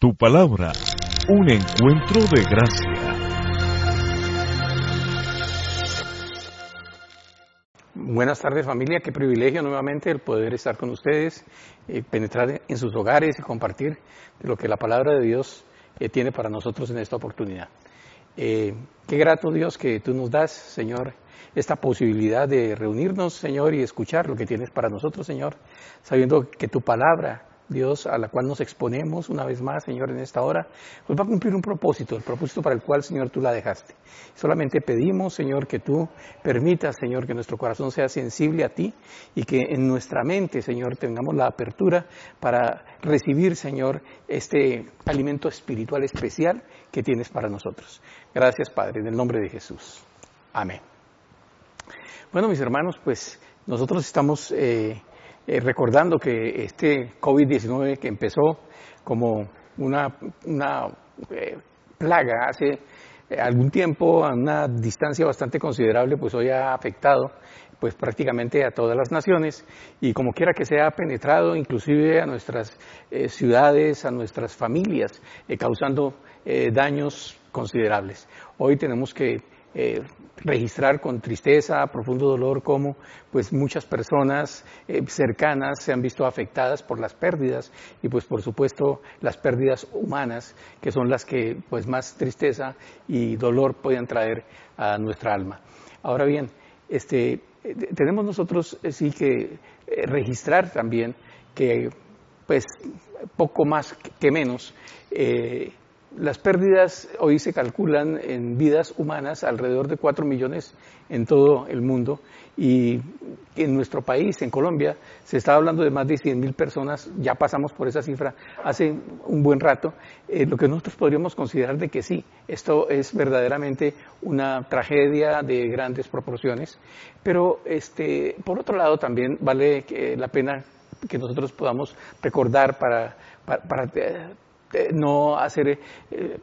Tu palabra, un encuentro de gracia. Buenas tardes familia, qué privilegio nuevamente el poder estar con ustedes, eh, penetrar en sus hogares y compartir lo que la palabra de Dios eh, tiene para nosotros en esta oportunidad. Eh, qué grato Dios que tú nos das, Señor, esta posibilidad de reunirnos, Señor, y escuchar lo que tienes para nosotros, Señor, sabiendo que tu palabra Dios, a la cual nos exponemos una vez más, Señor, en esta hora, pues va a cumplir un propósito, el propósito para el cual, Señor, tú la dejaste. Solamente pedimos, Señor, que tú permitas, Señor, que nuestro corazón sea sensible a ti y que en nuestra mente, Señor, tengamos la apertura para recibir, Señor, este alimento espiritual especial que tienes para nosotros. Gracias, Padre, en el nombre de Jesús. Amén. Bueno, mis hermanos, pues nosotros estamos... Eh, eh, recordando que este COVID-19 que empezó como una, eh, plaga hace eh, algún tiempo a una distancia bastante considerable, pues hoy ha afectado pues prácticamente a todas las naciones y como quiera que sea ha penetrado inclusive a nuestras ciudades, a nuestras familias, causando daños considerables. Hoy tenemos que eh, registrar con tristeza, profundo dolor, cómo pues muchas personas eh, cercanas se han visto afectadas por las pérdidas y pues por supuesto las pérdidas humanas que son las que pues más tristeza y dolor pueden traer a nuestra alma. Ahora bien, este, eh, tenemos nosotros sí que registrar también que pues poco más que menos las pérdidas hoy se calculan en vidas humanas alrededor de 4 millones en todo el mundo. Y en nuestro país, en Colombia, se está hablando de más de 100 mil personas, ya pasamos por esa cifra hace un buen rato, eh, lo que nosotros podríamos considerar de que sí, esto es verdaderamente una tragedia de grandes proporciones, pero este, por otro lado también vale la pena que nosotros podamos recordar para, para eh, eh, no hacer, eh,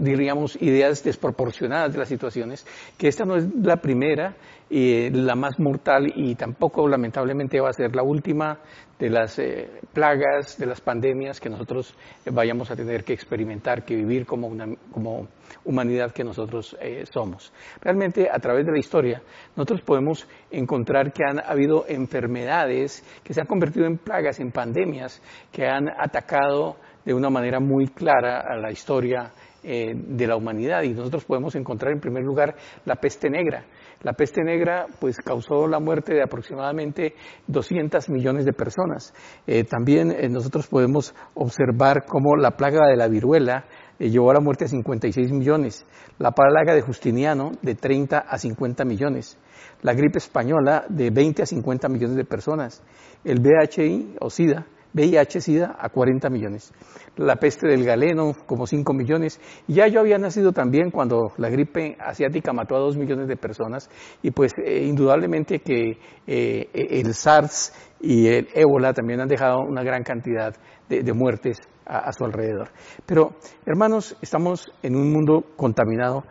diríamos, ideas desproporcionadas de las situaciones, que esta no es la primera y la más mortal y tampoco lamentablemente va a ser la última de las eh, plagas, de las pandemias que nosotros vayamos a tener que experimentar, que vivir como, una, como humanidad que nosotros somos. Realmente a través de la historia nosotros podemos encontrar que han habido enfermedades que se han convertido en plagas, en pandemias, que han atacado de una manera muy clara a la historia eh, de la humanidad y nosotros podemos encontrar en primer lugar la peste negra. La peste negra pues causó la muerte de aproximadamente 200 millones de personas. Eh, también eh, nosotros podemos observar cómo la plaga de la viruela llevó a la muerte a 56 millones, la plaga de Justiniano de 30 a 50 millones, la gripe española de 20 a 50 millones de personas, el VHI o SIDA VIH-Sida a 40 millones, la peste del galeno como 5 millones, y ya yo había nacido también cuando la gripe asiática mató a 2 millones de personas, y pues eh, indudablemente que eh, el SARS y el ébola también han dejado una gran cantidad de, muertes a su alrededor. Pero, hermanos, estamos en un mundo contaminado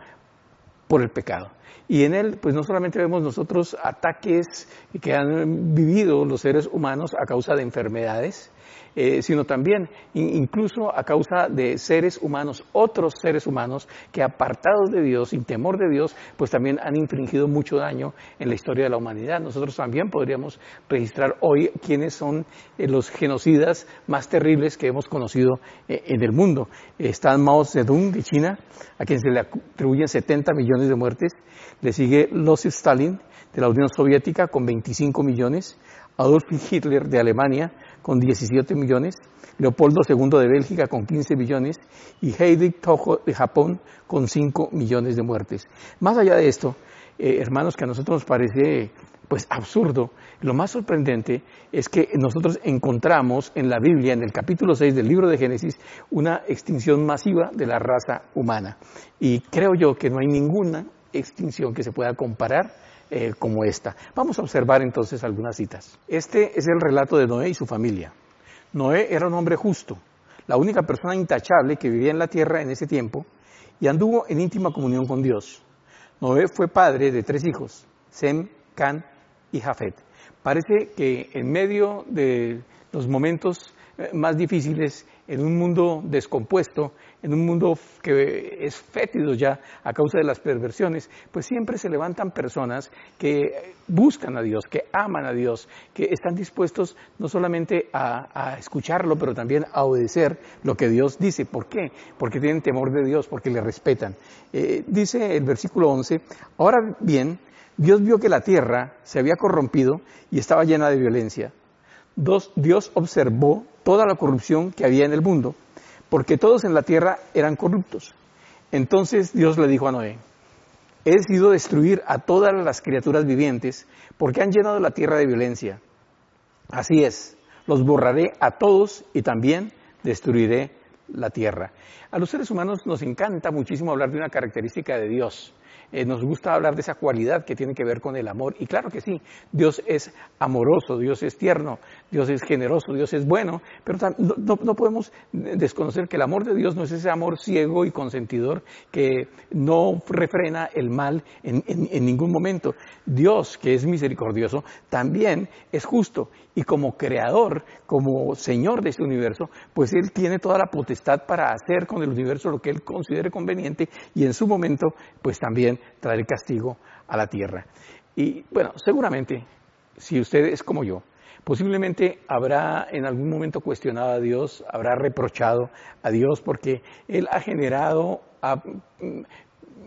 por el pecado. Y en él, pues no solamente vemos nosotros ataques que han vivido los seres humanos a causa de enfermedades, eh, sino también incluso a causa de seres humanos, otros seres humanos que apartados de Dios, sin temor de Dios, pues también han infringido mucho daño en la historia de la humanidad. Nosotros también podríamos registrar hoy quiénes son eh, los genocidas más terribles que hemos conocido eh, en el mundo. Está Mao Zedong de China, a quien se le atribuyen 70 millones de muertes. Le sigue Losif Stalin de la Unión Soviética con 25 millones. Adolf Hitler de Alemania con 17 millones, Leopoldo II de Bélgica con 15 millones y Heydrich Toho de Japón con 5 millones de muertes. Más allá de esto, eh, hermanos, que a nosotros nos parece pues absurdo, lo más sorprendente es que nosotros encontramos en la Biblia, en el capítulo 6 del libro de Génesis, una extinción masiva de la raza humana. Y creo yo que no hay ninguna extinción que se pueda comparar eh, como esta. Vamos a observar entonces algunas citas. Este es el relato de Noé y su familia. Noé era un hombre justo, la única persona intachable que vivía en la tierra en ese tiempo y anduvo en íntima comunión con Dios. Noé fue padre de tres hijos, Sem, Can y Jafet. Parece que en medio de los momentos eh, más difíciles en un mundo descompuesto, en un mundo que es fétido ya a causa de las perversiones, pues siempre se levantan personas que buscan a Dios, que aman a Dios, que están dispuestos no solamente a, escucharlo, pero también a obedecer lo que Dios dice. ¿Por qué? Porque tienen temor de Dios, porque le respetan. Eh, dice el versículo 11, ahora bien, Dios vio que la tierra se había corrompido y estaba llena de violencia. Dios observó toda la corrupción que había en el mundo, porque todos en la tierra eran corruptos. Entonces Dios le dijo a Noé, he decidido destruir a todas las criaturas vivientes, porque han llenado la tierra de violencia. Así es, los borraré a todos y también destruiré la tierra. A los seres humanos nos encanta muchísimo hablar de una característica de Dios. Eh, nos gusta hablar de esa cualidad que tiene que ver con el amor. Y claro que sí, Dios es amoroso, Dios es tierno, Dios es generoso, Dios es bueno, pero no, podemos desconocer que el amor de Dios no es ese amor ciego y consentidor que no refrena el mal en, en ningún momento. Dios, que es misericordioso, también es justo y como creador, como Señor de este universo, pues Él tiene toda la potestad para hacer con el universo lo que Él considere conveniente y en su momento, pues también traer castigo a la tierra. Y bueno, seguramente, si usted es como yo, posiblemente habrá en algún momento cuestionado a Dios, habrá reprochado a Dios porque Él ha generado,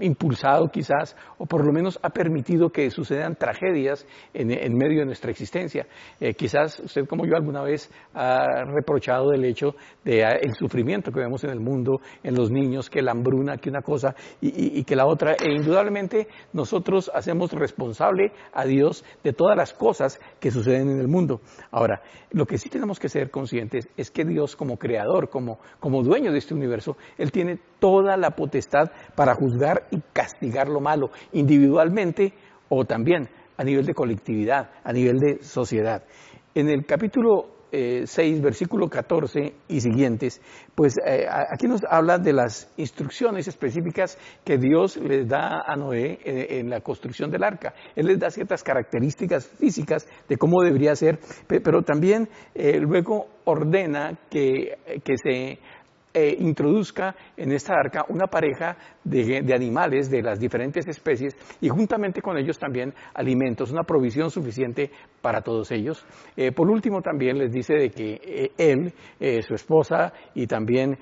impulsado quizás, o por lo menos ha permitido que sucedan tragedias en, medio de nuestra existencia. Eh, quizás usted como yo alguna vez ha reprochado del hecho del ah, sufrimiento que vemos en el mundo, en los niños, que la hambruna, que una cosa y, que la otra, e indudablemente nosotros hacemos responsable a Dios de todas las cosas que suceden en el mundo. Ahora, lo que sí tenemos que ser conscientes es que Dios como creador, como, como dueño de este universo, Él tiene toda la potestad para juzgar y castigar lo malo, individualmente o también a nivel de colectividad, a nivel de sociedad. En el capítulo 6, eh, versículo 14 y siguientes, pues eh, aquí nos habla de las instrucciones específicas que Dios les da a Noé en, la construcción del arca. Él les da ciertas características físicas de cómo debería ser, pero también eh, luego ordena que, que se eh, introduzca en esta arca una pareja de, animales de las diferentes especies y juntamente con ellos también alimentos, una provisión suficiente para todos ellos. Eh, por último también les dice de que eh, él, su esposa y también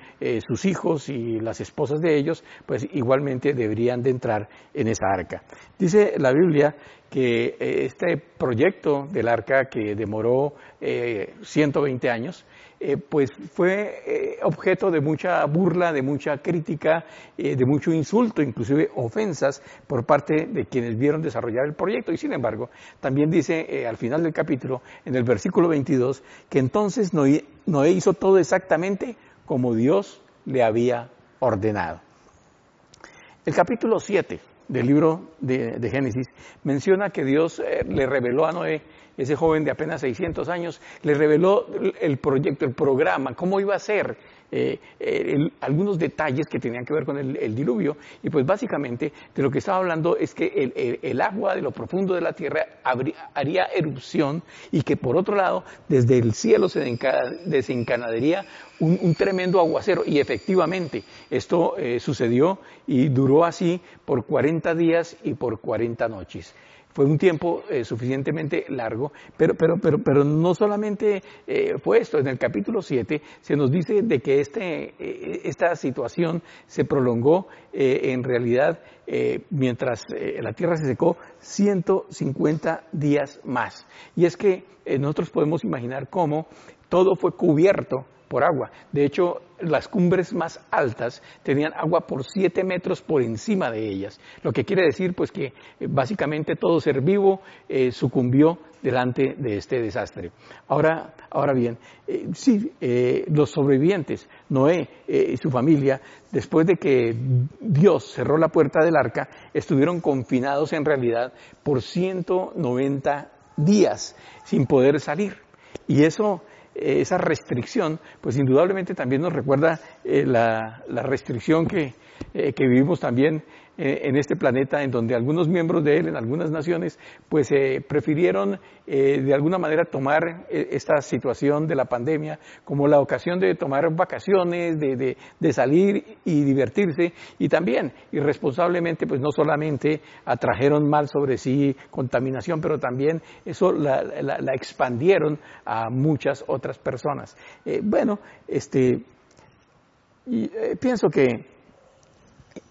sus hijos y las esposas de ellos, pues igualmente deberían de entrar en esa arca. Dice la Biblia que este proyecto del arca que demoró 120 años, eh, pues fue eh, objeto de mucha burla, de mucha crítica, eh, de mucho insulto, inclusive ofensas por parte de quienes vieron desarrollar el proyecto. Y sin embargo, también dice al final del capítulo, en el versículo 22, que entonces Noé, hizo todo exactamente como Dios le había ordenado. El capítulo 7 del libro de, Génesis menciona que Dios le reveló a Noé ese joven de apenas 600 años, le reveló el proyecto, el programa, cómo iba a ser, eh, algunos detalles que tenían que ver con el, diluvio. Y pues básicamente de lo que estaba hablando es que el, agua de lo profundo de la tierra haría erupción y que por otro lado desde el cielo se desencadenaría un, tremendo aguacero. Y efectivamente esto eh, sucedió y duró así por 40 días y por 40 noches. Fue un tiempo eh, suficientemente largo, pero, pero, pero, pero no solamente eh, fue esto. En el capítulo 7 se nos dice de que este, eh, esta situación se prolongó en realidad mientras la tierra se secó 150 días más. Y es que nosotros podemos imaginar cómo todo fue cubierto por agua. De hecho, las cumbres más altas tenían agua por siete metros por encima de ellas, lo que quiere decir pues que eh, básicamente todo ser vivo eh, sucumbió delante de este desastre. Ahora, ahora bien, eh, sí, los sobrevivientes, Noé y su familia, después de que Dios cerró la puerta del arca, estuvieron confinados en realidad por 190 días sin poder salir. Y eso esa restricción, pues indudablemente también nos recuerda eh, la, restricción que, eh, que, vivimos también en, este planeta, en donde algunos miembros de él, en algunas naciones, pues eh, prefirieron eh, de alguna manera tomar eh, esta situación de la pandemia como la ocasión de tomar vacaciones, de, de, salir y divertirse, y también irresponsablemente, pues no solamente atrajeron mal sobre sí contaminación, pero también eso la, la, expandieron a muchas otras personas. bueno, este, pienso que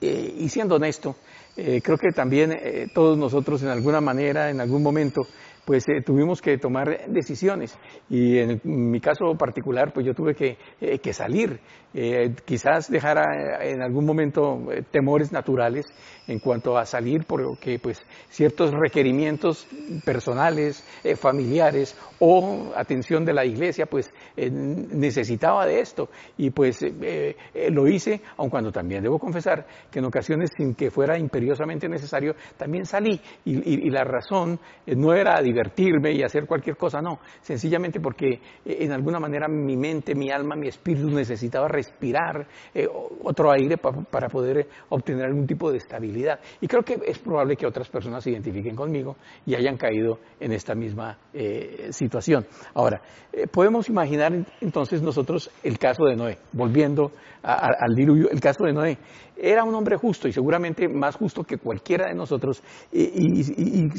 eh, y siendo honesto, eh, creo que también eh, todos nosotros en alguna manera, en algún momento, pues eh, tuvimos que tomar decisiones. Y en, mi caso particular pues yo tuve que, eh, salir, eh, quizás dejar en algún momento temores naturales en cuanto a salir porque pues ciertos requerimientos personales, familiares o atención de la iglesia pues necesitaba de esto. Y pues lo hice, aun cuando también debo confesar que en ocasiones sin que fuera imperiosamente necesario también salí. Y, y la razón no era divertir divertirme y hacer cualquier cosa, no, sencillamente porque eh, en alguna manera mi mente, mi alma, mi espíritu necesitaba respirar eh, otro aire para poder obtener algún tipo de estabilidad. Y creo que es probable que otras personas se identifiquen conmigo y hayan caído en esta misma eh, situación. Ahora, podemos imaginar entonces nosotros el caso de Noé, volviendo al diluvio, el caso de Noé. Era un hombre justo y seguramente más justo que cualquiera de nosotros y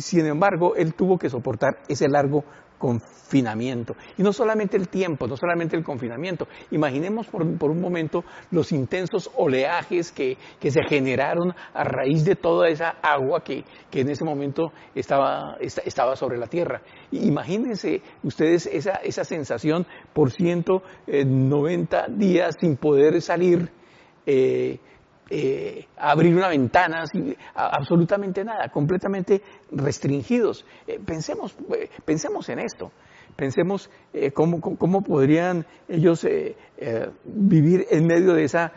sin embargo él tuvo que soportar ese largo confinamiento. Y no solamente el tiempo, no solamente el confinamiento. Imaginemos por, un momento los intensos oleajes que, se generaron a raíz de toda esa agua que, en ese momento estaba, estaba sobre la tierra. Imagínense ustedes esa, esa sensación por 190 días sin poder salir. Eh, eh, abrir una ventana, absolutamente nada, completamente restringidos. Eh, pensemos, eh, pensemos en esto, pensemos cómo, cómo, podrían ellos vivir en medio de esa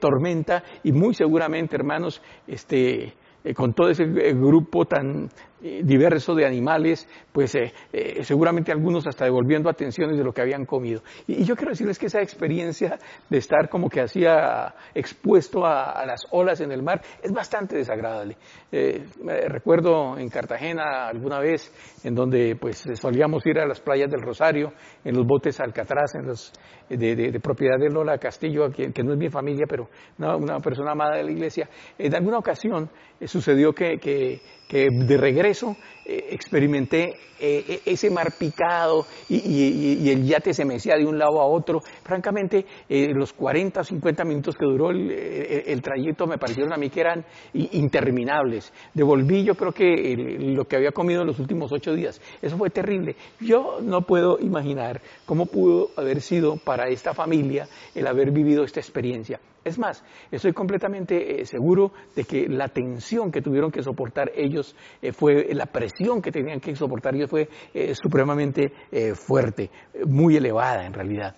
tormenta y muy seguramente, hermanos, este, con todo ese grupo tan eh, diverso de animales, pues eh, eh, seguramente algunos hasta devolviendo atenciones de lo que habían comido. Y, yo quiero decirles que esa experiencia de estar como que hacía expuesto a, las olas en el mar es bastante desagradable. recuerdo en Cartagena alguna vez en donde pues solíamos ir a las playas del Rosario, en los botes Alcatraz, en los de, propiedad de Lola Castillo, que, no es mi familia, pero una, persona amada de la iglesia. En alguna ocasión sucedió que de regreso eh, experimenté eh, e, ese mar picado y, el yate se mecía de un lado a otro. Francamente, eh, los 40 o 50 minutos que duró el, trayecto me parecieron a mí que eran interminables. Devolví yo creo que lo que había comido en los últimos ocho días. Eso fue terrible. Yo no puedo imaginar cómo pudo haber sido para esta familia el haber vivido esta experiencia. Es más, estoy completamente seguro de que la tensión que tuvieron que soportar ellos eh, fue la presión que tenían que soportar ellos fue eh, supremamente eh, fuerte, muy elevada en realidad.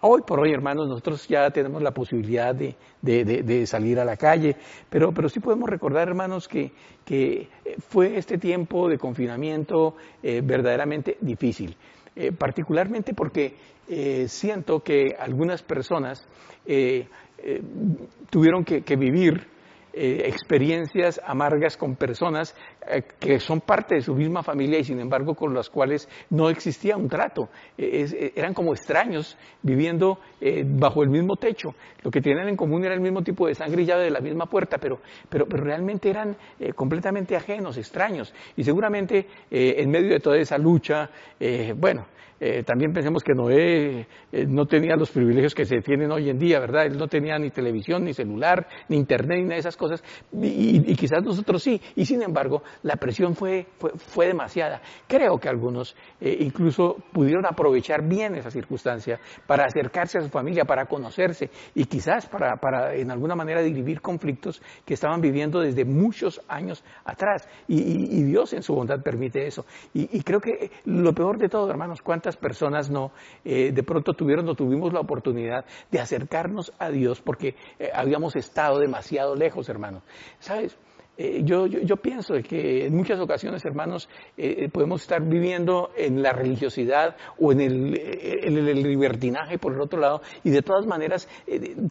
hoy por hoy, hermanos, nosotros ya tenemos la posibilidad de, salir a la calle, pero, pero sí podemos recordar, hermanos, que, que fue este tiempo de confinamiento verdaderamente difícil. particularmente porque siento que algunas personas tuvieron que vivir eh, experiencias amargas con personas eh, que son parte de su misma familia y sin embargo con las cuales no existía un trato. Eh, eran como extraños viviendo bajo el mismo techo. Lo que tenían en común era el mismo tipo de sangre y llave de la misma puerta, pero, pero, pero realmente eran completamente ajenos, extraños. Y seguramente en medio de toda esa lucha, bueno, eh, también pensemos que Noé eh, no tenía los privilegios que se tienen hoy en día, ¿verdad? Él no tenía ni televisión, ni celular, ni internet, ni nada de esas cosas, y, quizás nosotros sí, y sin embargo la presión fue, fue, demasiada. Creo que algunos eh, incluso pudieron aprovechar bien esa circunstancia para acercarse a su familia, para conocerse y quizás para, para en alguna manera dirimir conflictos que estaban viviendo desde muchos años atrás, y, Dios en su bondad permite eso. Y, creo que lo peor de todo, hermanos, cuántas personas no, eh, de pronto tuvieron o tuvimos la oportunidad de acercarnos a Dios porque eh, habíamos estado demasiado lejos, hermanos. ¿Sabes? Eh, yo, yo, pienso que en muchas ocasiones, hermanos, eh, podemos estar viviendo en la religiosidad o en el, el, libertinaje por el otro lado y de todas maneras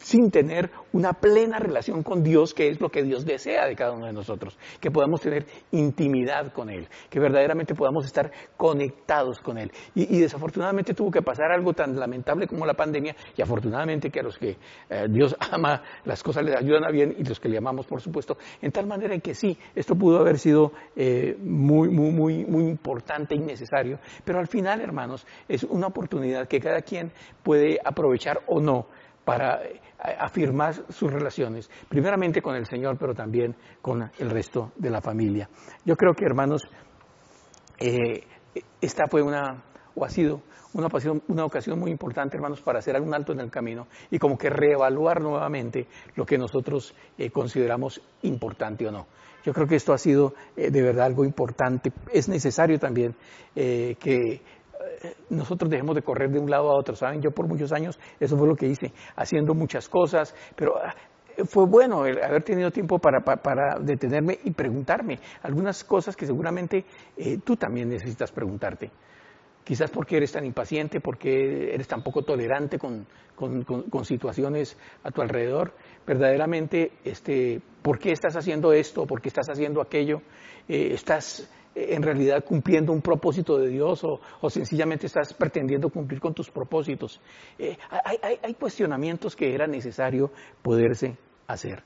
sin tener una plena relación con Dios, que es lo que Dios desea de cada uno de nosotros, que podamos tener intimidad con Él, que verdaderamente podamos estar conectados con Él. Y, y desafortunadamente tuvo que pasar algo tan lamentable como la pandemia y afortunadamente que a los que Dios ama las cosas les ayudan a bien y los que le amamos, por supuesto, en tal manera que sí, esto pudo haber sido eh, muy, muy, muy, muy importante y necesario, pero al final, hermanos, es una oportunidad que cada quien puede aprovechar o no para eh, afirmar sus relaciones, primeramente con el Señor, pero también con el resto de la familia. Yo creo que, hermanos, eh, esta fue una, ha sido una ocasión, una ocasión muy importante, hermanos, para hacer algún alto en el camino y como que reevaluar nuevamente lo que nosotros eh, consideramos importante o no. Yo creo que esto ha sido eh, de verdad algo importante. Es necesario también eh, que nosotros dejemos de correr de un lado a otro. Saben, yo por muchos años eso fue lo que hice, haciendo muchas cosas, pero ah, fue bueno haber tenido tiempo para, detenerme y preguntarme algunas cosas que seguramente tú también necesitas preguntarte quizás porque eres tan impaciente, porque eres tan poco tolerante con, situaciones a tu alrededor, verdaderamente, este, ¿por qué estás haciendo esto? ¿Por qué estás haciendo aquello? Eh, ¿Estás eh, en realidad cumpliendo un propósito de Dios o, sencillamente estás pretendiendo cumplir con tus propósitos? Eh, hay, cuestionamientos que era necesario poderse hacer.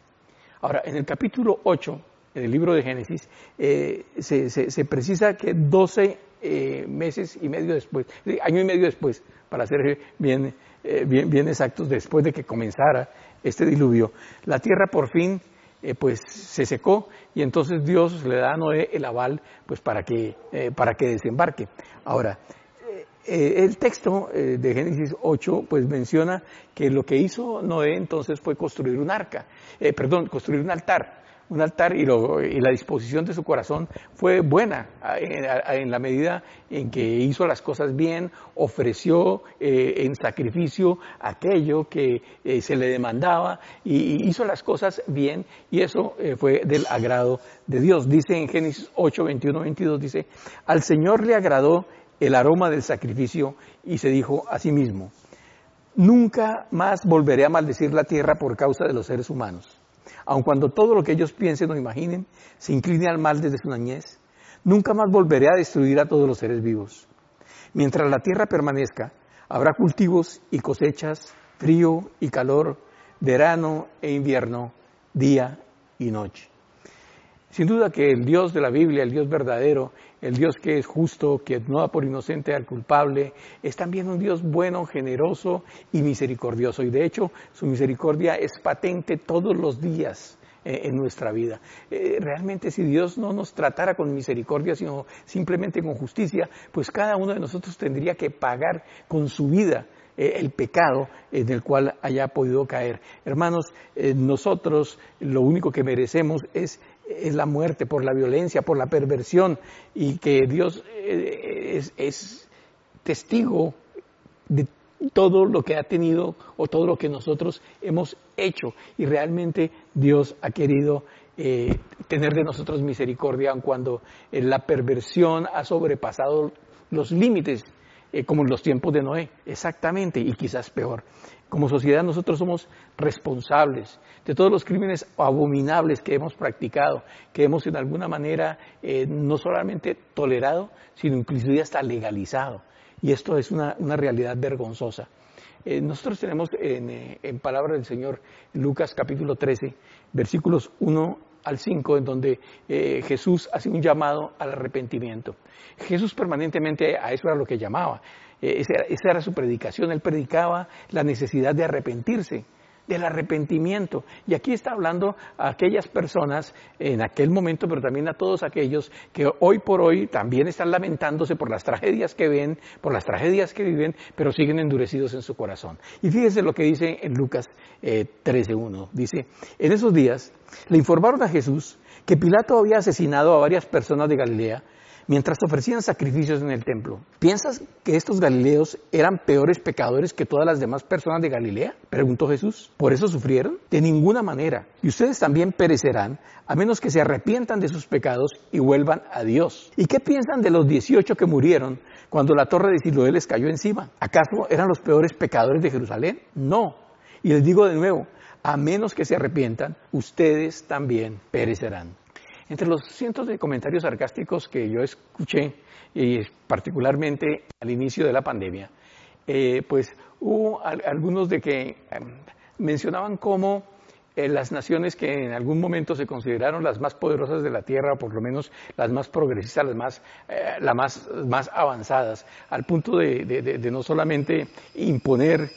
Ahora, en el capítulo 8, en el libro de Génesis, se, se, precisa que 12 eh, meses y medio después, año y medio después, para ser bien, eh, bien, bien exactos, después de que comenzara este diluvio, la tierra por fin eh, pues se secó y entonces Dios le da a Noé el aval pues para que, para que desembarque. Ahora, el texto de Génesis 8 pues menciona que lo que hizo Noé entonces fue construir un arca, perdón, construir un altar un altar y, la disposición de su corazón fue buena en, la medida en que hizo las cosas bien, ofreció eh, en sacrificio aquello que eh, se le demandaba y, hizo las cosas bien y eso eh, fue del agrado de Dios. Dice en Génesis 8, 21, 22, dice, al Señor le agradó el aroma del sacrificio y se dijo a sí mismo, nunca más volveré a maldecir la tierra por causa de los seres humanos aun cuando todo lo que ellos piensen o imaginen se incline al mal desde su niñez, nunca más volveré a destruir a todos los seres vivos. Mientras la tierra permanezca, habrá cultivos y cosechas, frío y calor, verano e invierno, día y noche. Sin duda que el Dios de la Biblia, el Dios verdadero, el Dios que es justo, que no da por inocente al culpable, es también un Dios bueno, generoso y misericordioso. Y de hecho, su misericordia es patente todos los días eh, en nuestra vida. Eh, realmente si Dios no nos tratara con misericordia, sino simplemente con justicia, pues cada uno de nosotros tendría que pagar con su vida eh, el pecado en el cual haya podido caer. Hermanos, nosotros lo único que merecemos es es la muerte, por la violencia, por la perversión, y que Dios eh, es, testigo de todo lo que ha tenido o todo lo que nosotros hemos hecho. Y realmente Dios ha querido eh, tener de nosotros misericordia cuando eh, la perversión ha sobrepasado los límites, como en los tiempos de Noé, exactamente, y quizás peor. Como sociedad nosotros somos responsables de todos los crímenes abominables que hemos practicado, que hemos en alguna manera eh, no solamente tolerado, sino inclusive hasta legalizado. Y esto es una, realidad vergonzosa. Eh, nosotros tenemos en, eh, en palabra del Señor Lucas capítulo 13, versículos 1 al 5, en donde Jesús hace un llamado al arrepentimiento. Jesús permanentemente a eso era lo que llamaba. Eh, esa era, su predicación, él predicaba la necesidad de arrepentirse, del arrepentimiento. Y aquí está hablando a aquellas personas en aquel momento, pero también a todos aquellos que hoy por hoy también están lamentándose por las tragedias que ven, por las tragedias que viven, pero siguen endurecidos en su corazón. Y fíjese lo que dice en Lucas 13.1. Eh, dice, en esos días le informaron a Jesús que Pilato había asesinado a varias personas de Galilea mientras ofrecían sacrificios en el templo. ¿Piensas que estos galileos eran peores pecadores que todas las demás personas de Galilea? Preguntó Jesús. ¿Por eso sufrieron? De ninguna manera. Y ustedes también perecerán a menos que se arrepientan de sus pecados y vuelvan a Dios. ¿Y qué piensan de los 18 que murieron cuando la torre de Siloé les cayó encima? ¿Acaso eran los peores pecadores de Jerusalén? No. Y les digo de nuevo, a menos que se arrepientan, ustedes también perecerán. Entre los cientos de comentarios sarcásticos que yo escuché, y particularmente al inicio de la pandemia, eh, pues hubo algunos de que em, mencionaban cómo eh, las naciones que en algún momento se consideraron las más poderosas de la Tierra, o por lo menos las más progresistas, las más, eh, más, más avanzadas, al punto de, no solamente imponer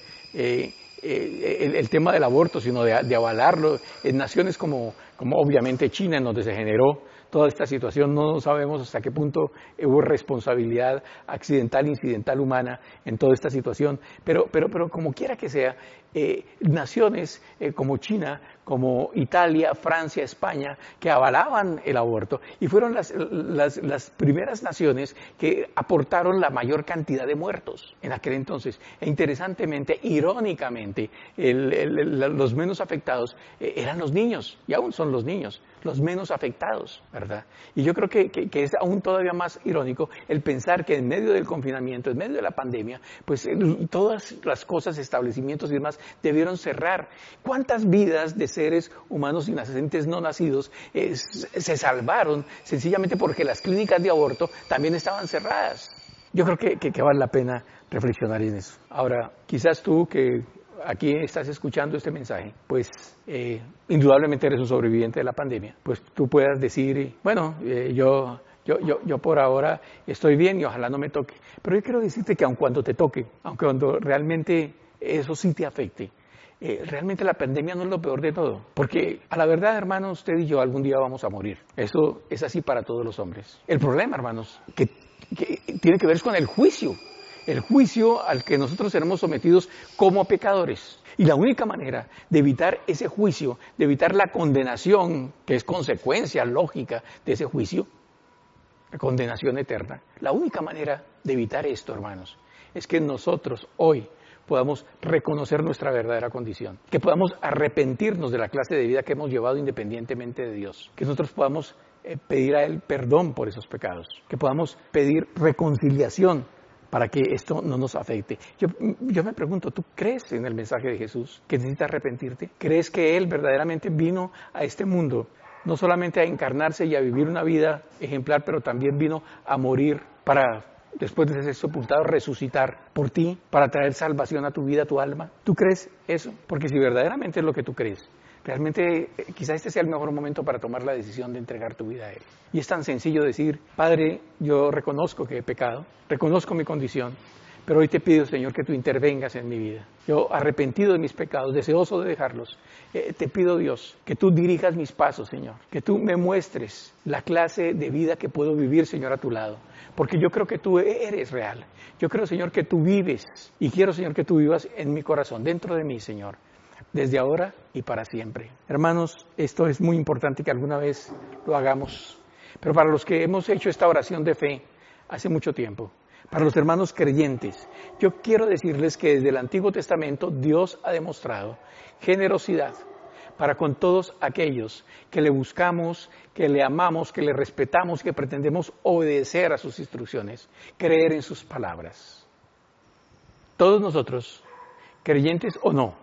el, tema del aborto, sino de, avalarlo en naciones como, como obviamente China, en donde se generó toda esta situación. No sabemos hasta qué punto hubo responsabilidad accidental, incidental humana en toda esta situación, pero, pero, pero como quiera que sea, eh, naciones eh, como China, como Italia, Francia, España, que avalaban el aborto y fueron las, las, primeras naciones que aportaron la mayor cantidad de muertos en aquel entonces. E interesantemente, irónicamente, los menos afectados eh, eran los niños, y aún son los niños los menos afectados, ¿verdad? Y yo creo que, es aún todavía más irónico el pensar que en medio del confinamiento, en medio de la pandemia, pues todas las cosas, establecimientos y demás debieron cerrar. ¿Cuántas vidas de seres humanos inocentes no nacidos eh, se salvaron sencillamente porque las clínicas de aborto también estaban cerradas? Yo creo que, que vale la pena reflexionar en eso. Ahora, quizás tú que aquí estás escuchando este mensaje, pues eh, indudablemente eres un sobreviviente de la pandemia, pues tú puedas decir, bueno, eh, yo, yo, yo, yo, por ahora estoy bien y ojalá no me toque. Pero yo quiero decirte que aun cuando te toque, aunque cuando realmente eso sí te afecte, eh, realmente la pandemia no es lo peor de todo. Porque a la verdad, hermanos, usted y yo algún día vamos a morir. Eso es así para todos los hombres. El problema, hermanos, que, que tiene que ver con el juicio el juicio al que nosotros seremos sometidos como pecadores. Y la única manera de evitar ese juicio, de evitar la condenación, que es consecuencia lógica de ese juicio, la condenación eterna, la única manera de evitar esto, hermanos, es que nosotros hoy podamos reconocer nuestra verdadera condición, que podamos arrepentirnos de la clase de vida que hemos llevado independientemente de Dios, que nosotros podamos eh, pedir a Él perdón por esos pecados, que podamos pedir reconciliación para que esto no nos afecte. Yo, me pregunto, ¿tú crees en el mensaje de Jesús que necesitas arrepentirte? ¿Crees que Él verdaderamente vino a este mundo no solamente a encarnarse y a vivir una vida ejemplar, pero también vino a morir para después de ser sepultado, resucitar por ti, para traer salvación a tu vida, a tu alma. ¿Tú crees eso? Porque si verdaderamente es lo que tú crees, Realmente eh, quizá este sea el mejor momento para tomar la decisión de entregar tu vida a Él. Y es tan sencillo decir, Padre, yo reconozco que he pecado, reconozco mi condición, pero hoy te pido, Señor, que tú intervengas en mi vida. Yo, arrepentido de mis pecados, deseoso de dejarlos, eh, te pido, Dios, que tú dirijas mis pasos, Señor, que tú me muestres la clase de vida que puedo vivir, Señor, a tu lado. Porque yo creo que tú eres real. Yo creo, Señor, que tú vives. Y quiero, Señor, que tú vivas en mi corazón, dentro de mí, Señor desde ahora y para siempre. Hermanos, esto es muy importante que alguna vez lo hagamos. Pero para los que hemos hecho esta oración de fe hace mucho tiempo, para los hermanos creyentes, yo quiero decirles que desde el Antiguo Testamento Dios ha demostrado generosidad para con todos aquellos que le buscamos, que le amamos, que le respetamos, que pretendemos obedecer a sus instrucciones, creer en sus palabras. Todos nosotros, creyentes o no,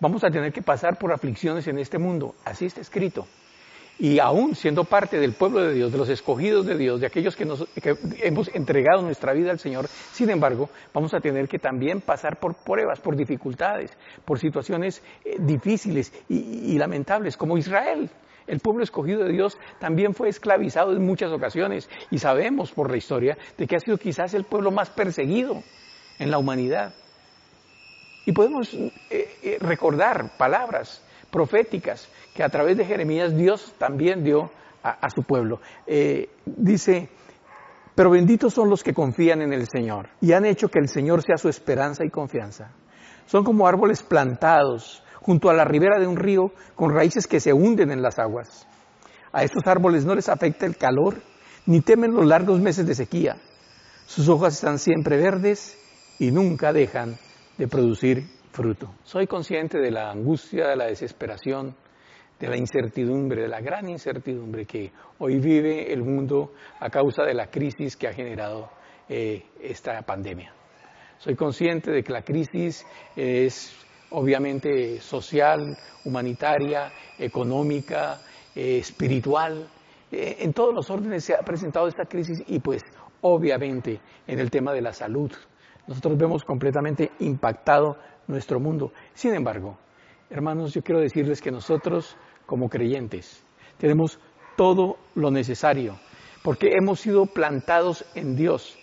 vamos a tener que pasar por aflicciones en este mundo. Así está escrito. Y aún siendo parte del pueblo de Dios, de los escogidos de Dios, de aquellos que, nos, hemos entregado nuestra vida al Señor, sin embargo, vamos a tener que también pasar por pruebas, por dificultades, por situaciones eh, difíciles y, y lamentables, como Israel. El pueblo escogido de Dios también fue esclavizado en muchas ocasiones y sabemos por la historia de que ha sido quizás el pueblo más perseguido en la humanidad. Y podemos eh, eh, recordar palabras proféticas que a través de Jeremías Dios también dio a, su pueblo. Eh, dice, pero benditos son los que confían en el Señor y han hecho que el Señor sea su esperanza y confianza. Son como árboles plantados junto a la ribera de un río con raíces que se hunden en las aguas. A estos árboles no les afecta el calor ni temen los largos meses de sequía. Sus hojas están siempre verdes y nunca dejan de producir fruto. Soy consciente de la angustia, de la desesperación, de la incertidumbre, de la gran incertidumbre que hoy vive el mundo a causa de la crisis que ha generado eh, esta pandemia. Soy consciente de que la crisis es obviamente social, humanitaria, económica, eh, espiritual. Eh, en todos los órdenes se ha presentado esta crisis y pues obviamente en el tema de la salud. Nosotros vemos completamente impactado nuestro mundo. Sin embargo, hermanos, yo quiero decirles que nosotros como creyentes tenemos todo lo necesario porque hemos sido plantados en Dios.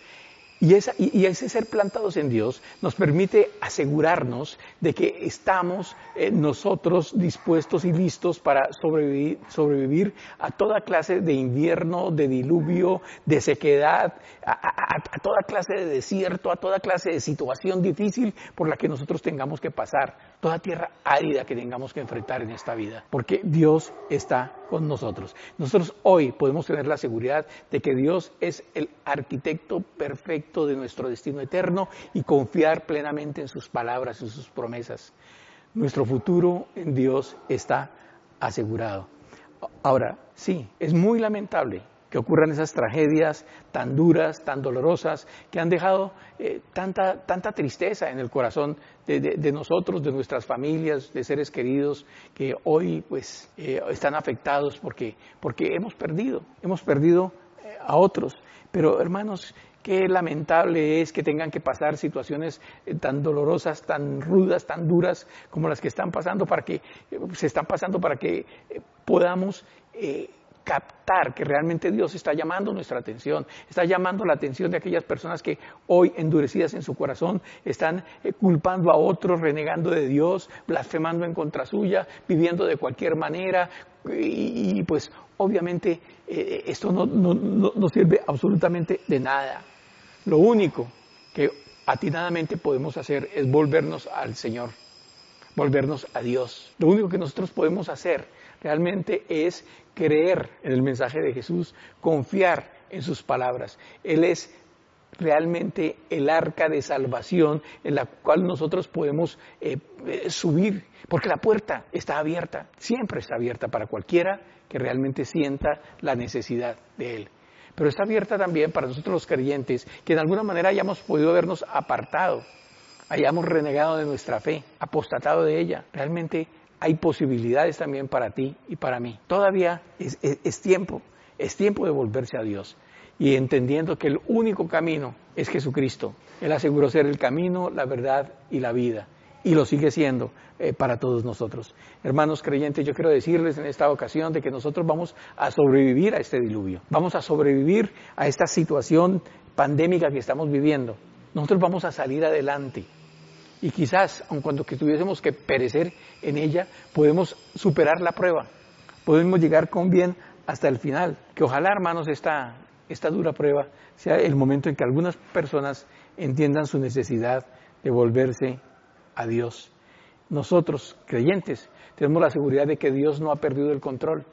Y, ese ser plantados en Dios nos permite asegurarnos de que estamos eh, nosotros dispuestos y listos para sobrevivir, sobrevivir, a toda clase de invierno, de diluvio, de sequedad, a, toda clase de desierto, a toda clase de situación difícil por la que nosotros tengamos que pasar, toda tierra árida que tengamos que enfrentar en esta vida, porque Dios está con nosotros. Nosotros hoy podemos tener la seguridad de que Dios es el arquitecto perfecto de nuestro destino eterno y confiar plenamente en sus palabras y sus promesas. Nuestro futuro en Dios está asegurado. Ahora, sí, es muy lamentable que ocurran esas tragedias tan duras, tan dolorosas, que han dejado eh, tanta, tanta tristeza en el corazón de, nosotros, de nuestras familias, de seres queridos, que hoy pues eh, están afectados porque, porque hemos perdido, hemos perdido eh, a otros. Pero hermanos, Qué lamentable es que tengan que pasar situaciones eh, tan dolorosas, tan rudas, tan duras como las que están pasando para que eh, se están pasando para que eh, podamos captar que realmente Dios está llamando nuestra atención, está llamando la atención de aquellas personas que hoy endurecidas en su corazón están culpando a otros, renegando de Dios, blasfemando en contra suya, viviendo de cualquier manera y, pues obviamente esto no sirve absolutamente de nada. Lo único que atinadamente podemos hacer es volvernos al Señor, volvernos a Dios. Lo único que nosotros podemos hacer realmente es creer en el mensaje de Jesús, confiar en sus palabras. Él es realmente el arca de salvación en la cual nosotros podemos eh, eh, subir, porque la puerta está abierta, siempre está abierta para cualquiera que realmente sienta la necesidad de Él pero está abierta también para nosotros los creyentes, que de alguna manera hayamos podido vernos apartado, hayamos renegado de nuestra fe, apostatado de ella. Realmente hay posibilidades también para ti y para mí. Todavía es, es tiempo, es tiempo de volverse a Dios y entendiendo que el único camino es Jesucristo. Él aseguró ser el camino, la verdad y la vida y lo sigue siendo eh, para todos nosotros. Hermanos creyentes, yo quiero decirles en esta ocasión de que nosotros vamos a sobrevivir a este diluvio, vamos a sobrevivir a esta situación pandémica que estamos viviendo. Nosotros vamos a salir adelante. Y quizás, aun cuando tuviésemos que perecer en ella, podemos superar la prueba, podemos llegar con bien hasta el final. Que ojalá, hermanos, esta, esta dura prueba sea el momento en que algunas personas entiendan su necesidad de volverse a Dios. Nosotros, creyentes, tenemos la seguridad de que Dios no ha perdido el control.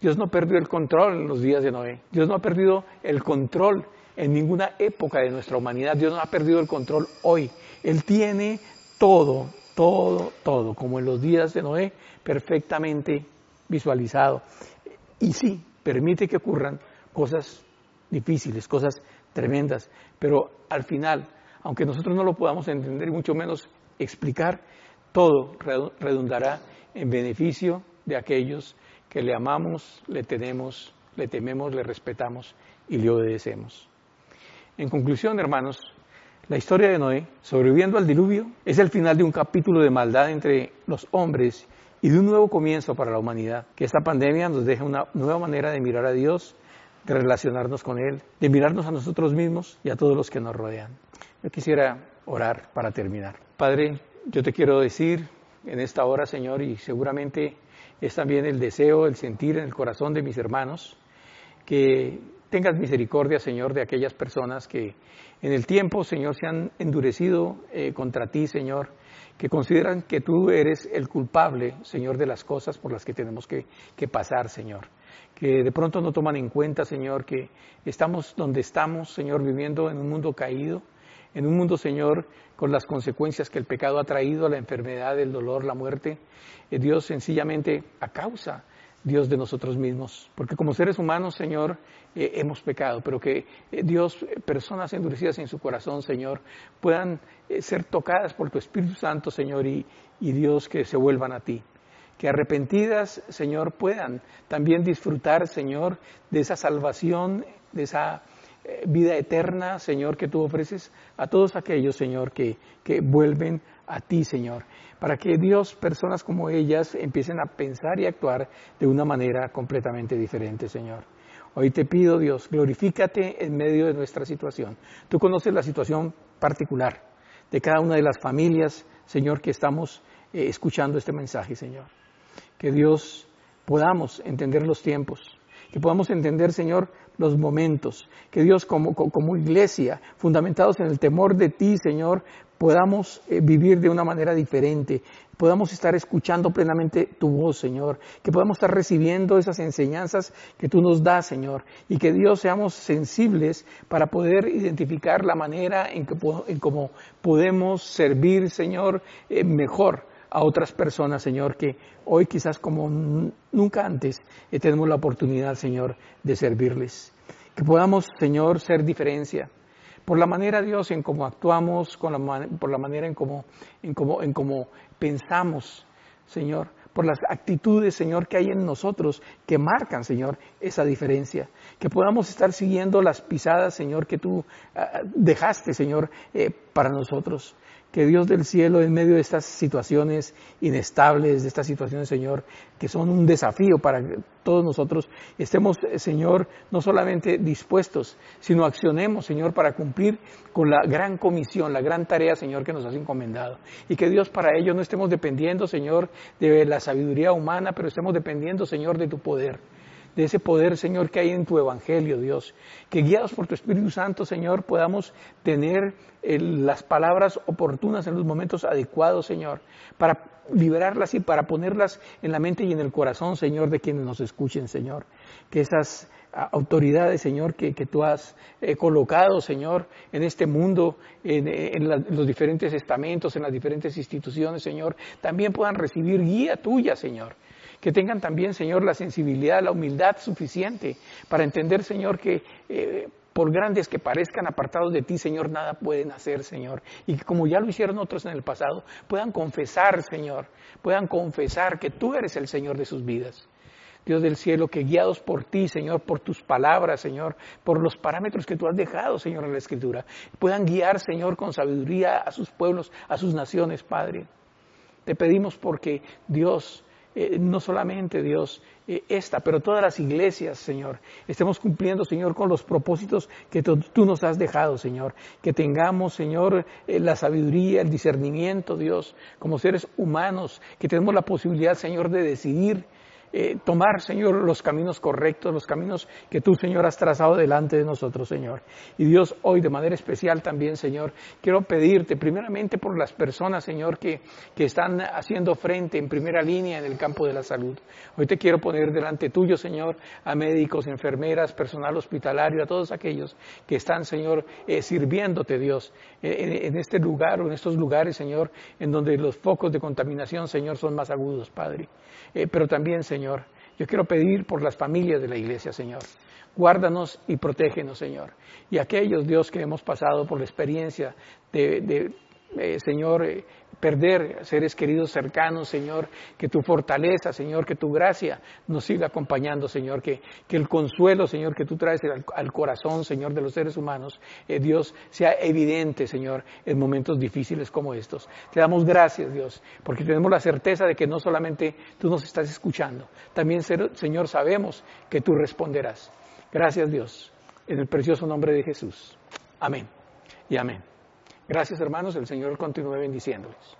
Dios no perdió el control en los días de Noé. Dios no ha perdido el control en ninguna época de nuestra humanidad. Dios no ha perdido el control hoy. Él tiene todo, todo, todo, como en los días de Noé, perfectamente visualizado. Y sí, permite que ocurran cosas difíciles, cosas tremendas, pero al final, aunque nosotros no lo podamos entender mucho menos explicar, todo redundará en beneficio de aquellos que le amamos, le tenemos, le tememos, le respetamos y le obedecemos. En conclusión, hermanos, la historia de Noé, sobreviviendo al diluvio, es el final de un capítulo de maldad entre los hombres y de un nuevo comienzo para la humanidad. Que esta pandemia nos deje una nueva manera de mirar a Dios, de relacionarnos con Él, de mirarnos a nosotros mismos y a todos los que nos rodean. Yo quisiera orar para terminar. Padre, yo te quiero decir en esta hora, Señor, y seguramente es también el deseo, el sentir en el corazón de mis hermanos, que tengas misericordia, Señor, de aquellas personas que en el tiempo, Señor, se han endurecido eh, contra ti, Señor, que consideran que tú eres el culpable, Señor, de las cosas por las que tenemos que, que pasar, Señor. que de pronto no toman en cuenta, Señor, que estamos donde estamos, Señor, viviendo en un mundo caído, en un mundo, Señor, con las consecuencias que el pecado ha traído, la enfermedad, el dolor, la muerte. Eh, Dios sencillamente a causa, Dios de nosotros mismos. Porque como seres humanos, Señor, eh, hemos pecado, pero que eh, Dios, personas endurecidas en su corazón, Señor, puedan ser tocadas por tu Espíritu Santo, Señor, y, Dios que se vuelvan a ti que arrepentidas, Señor, puedan también disfrutar, Señor, de esa salvación, de esa vida eterna, Señor, que tú ofreces a todos aquellos, Señor, que, que vuelven a ti, Señor, para que Dios, personas como ellas, empiecen a pensar y actuar de una manera completamente diferente, Señor. Hoy te pido, Dios, glorifícate en medio de nuestra situación. Tú conoces la situación particular de cada una de las familias, Señor, que estamos eh, escuchando este mensaje, Señor. Que Dios podamos entender los tiempos, que podamos entender, Señor, los momentos, que Dios como, como iglesia, fundamentados en el temor de ti, Señor, podamos eh, vivir de una manera diferente, podamos estar escuchando plenamente tu voz, Señor, que podamos estar recibiendo esas enseñanzas que tú nos das, Señor, y que Dios seamos sensibles para poder identificar la manera en que en cómo podemos servir, Señor, eh, mejor a otras personas, Señor, que hoy quizás como nunca antes eh, tenemos la oportunidad, Señor, de servirles. Que podamos, Señor, ser diferencia por la manera, Dios, en cómo actuamos, con la, por la manera en cómo, en, cómo, en cómo pensamos, Señor, por las actitudes, Señor, que hay en nosotros que marcan, Señor, esa diferencia. Que podamos estar siguiendo las pisadas, Señor, que tú ah, dejaste, Señor, eh, para nosotros que Dios del cielo, en medio de estas situaciones inestables, de estas situaciones, Señor, que son un desafío para todos nosotros, estemos, Señor, no solamente dispuestos, sino accionemos, Señor, para cumplir con la gran comisión, la gran tarea, Señor, que nos has encomendado. Y que Dios para ello no estemos dependiendo, Señor, de la sabiduría humana, pero estemos dependiendo, Señor, de tu poder de ese poder, Señor, que hay en tu Evangelio, Dios. Que guiados por tu Espíritu Santo, Señor, podamos tener eh, las palabras oportunas en los momentos adecuados, Señor, para liberarlas y para ponerlas en la mente y en el corazón, Señor, de quienes nos escuchen, Señor. Que esas ah, autoridades, Señor, que, tú has eh, colocado, Señor, en este mundo, en, los diferentes estamentos, en las diferentes instituciones, Señor, también puedan recibir guía tuya, Señor que tengan también, Señor, la sensibilidad, la humildad suficiente para entender, Señor, que eh, por grandes que parezcan apartados de ti, Señor, nada pueden hacer, Señor. Y que como ya lo hicieron otros en el pasado, puedan confesar, Señor, puedan confesar que tú eres el Señor de sus vidas. Dios del cielo, que guiados por ti, Señor, por tus palabras, Señor, por los parámetros que tú has dejado, Señor, en la Escritura, puedan guiar, Señor, con sabiduría a sus pueblos, a sus naciones, Padre. Te pedimos porque Dios, eh, no solamente Dios eh, esta, pero todas las iglesias, Señor, estemos cumpliendo, Señor, con los propósitos que tú nos has dejado, Señor. Que tengamos, Señor, eh, la sabiduría, el discernimiento, Dios, como seres humanos, que tenemos la posibilidad, Señor, de decidir eh, tomar, Señor, los caminos correctos, los caminos que tú, Señor, has trazado delante de nosotros, Señor. Y Dios, hoy de manera especial también, Señor, quiero pedirte primeramente por las personas, Señor, que, que están haciendo frente en primera línea en el campo de la salud. Hoy te quiero poner delante tuyo, Señor, a médicos, enfermeras, personal hospitalario, a todos aquellos que están, Señor, eh, sirviéndote, Dios, en, en este lugar o en estos lugares, Señor, en donde los focos de contaminación, Señor, son más agudos, Padre. Eh, pero también, Señor, yo quiero pedir por las familias de la iglesia, Señor. Guárdanos y protégenos, Señor. Y aquellos, Dios, que hemos pasado por la experiencia de, eh, Señor, eh, perder seres queridos cercanos, Señor, que tu fortaleza, Señor, que tu gracia nos siga acompañando, Señor, que, que el consuelo, Señor, que tú traes al, corazón, Señor, de los seres humanos, eh, Dios, sea evidente, Señor, en momentos difíciles como estos. Te damos gracias, Dios, porque tenemos la certeza de que no solamente tú nos estás escuchando, también, Señor, sabemos que tú responderás. Gracias, Dios, en el precioso nombre de Jesús. Amén y amén. Gracias hermanos, el Señor continúe bendiciéndoles.